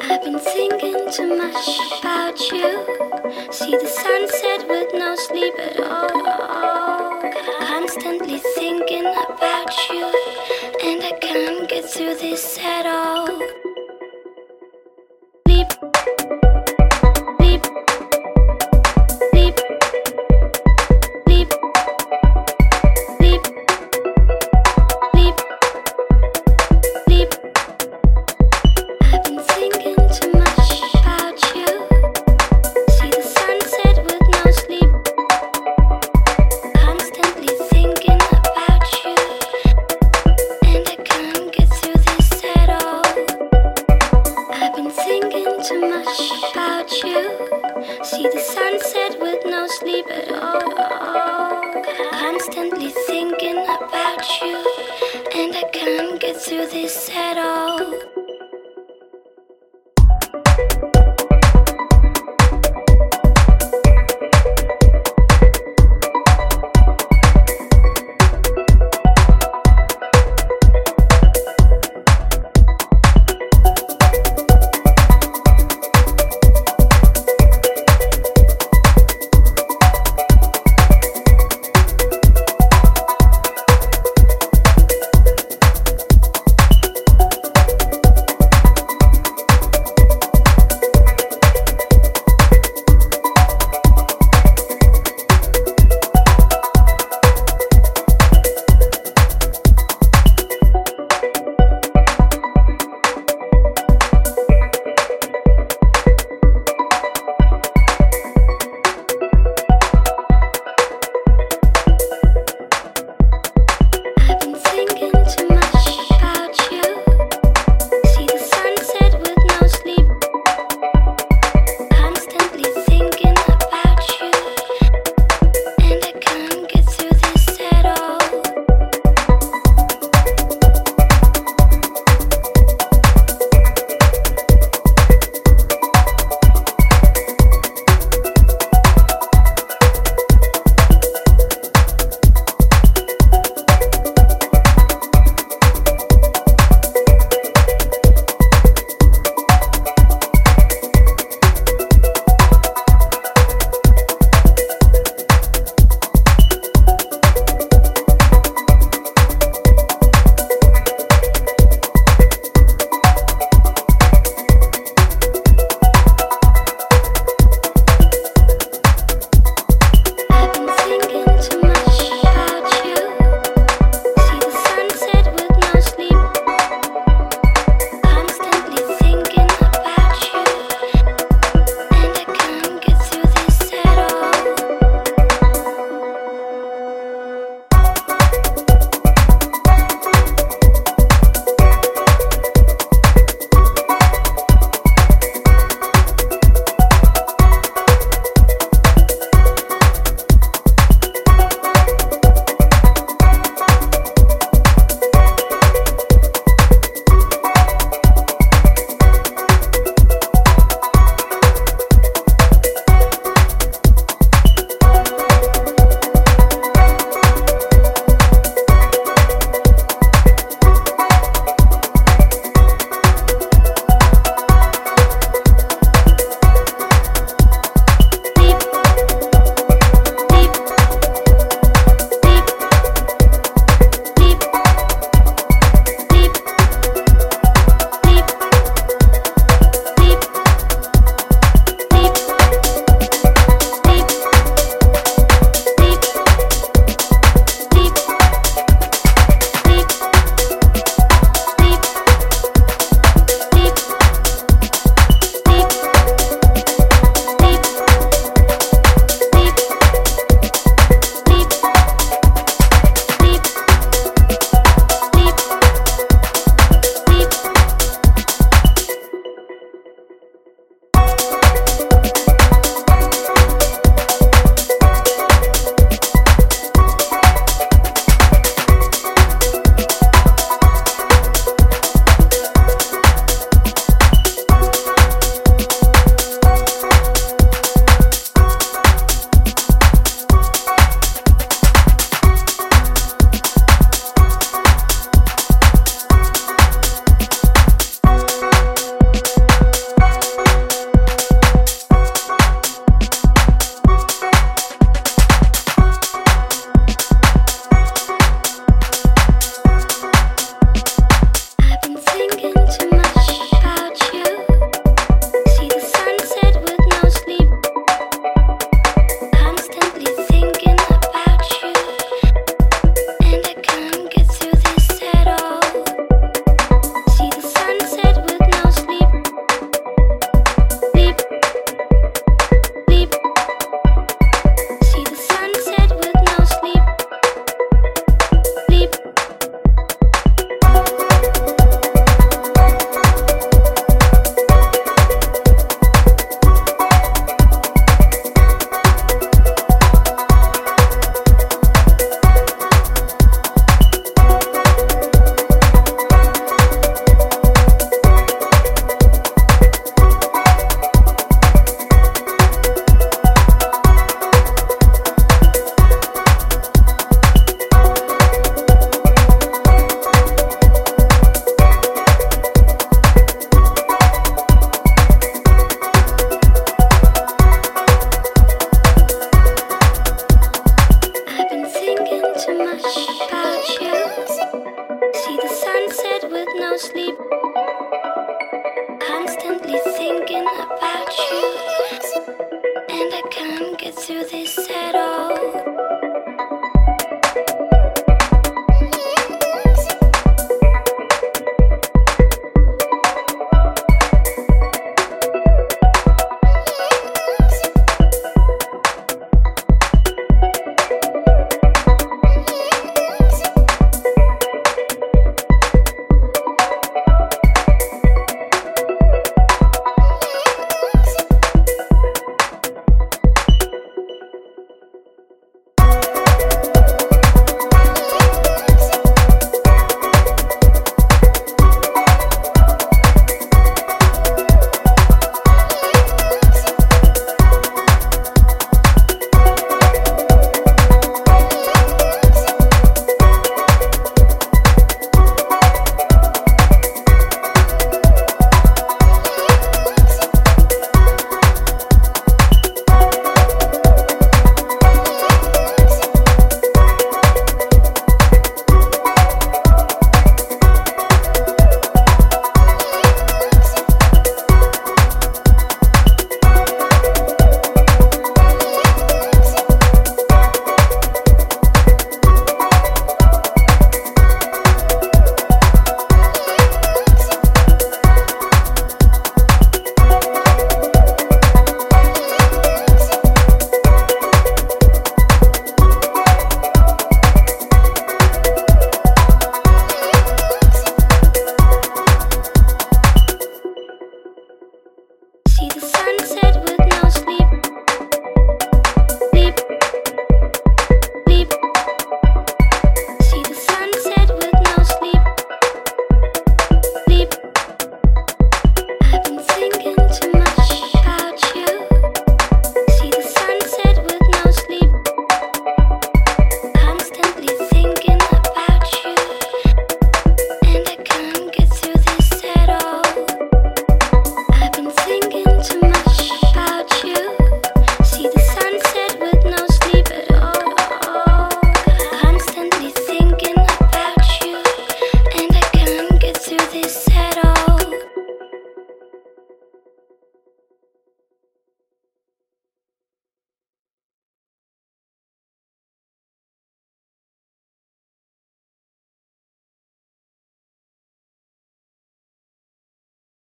I've been thinking too much about you. See the sunset with no sleep at all. Constantly thinking about you. my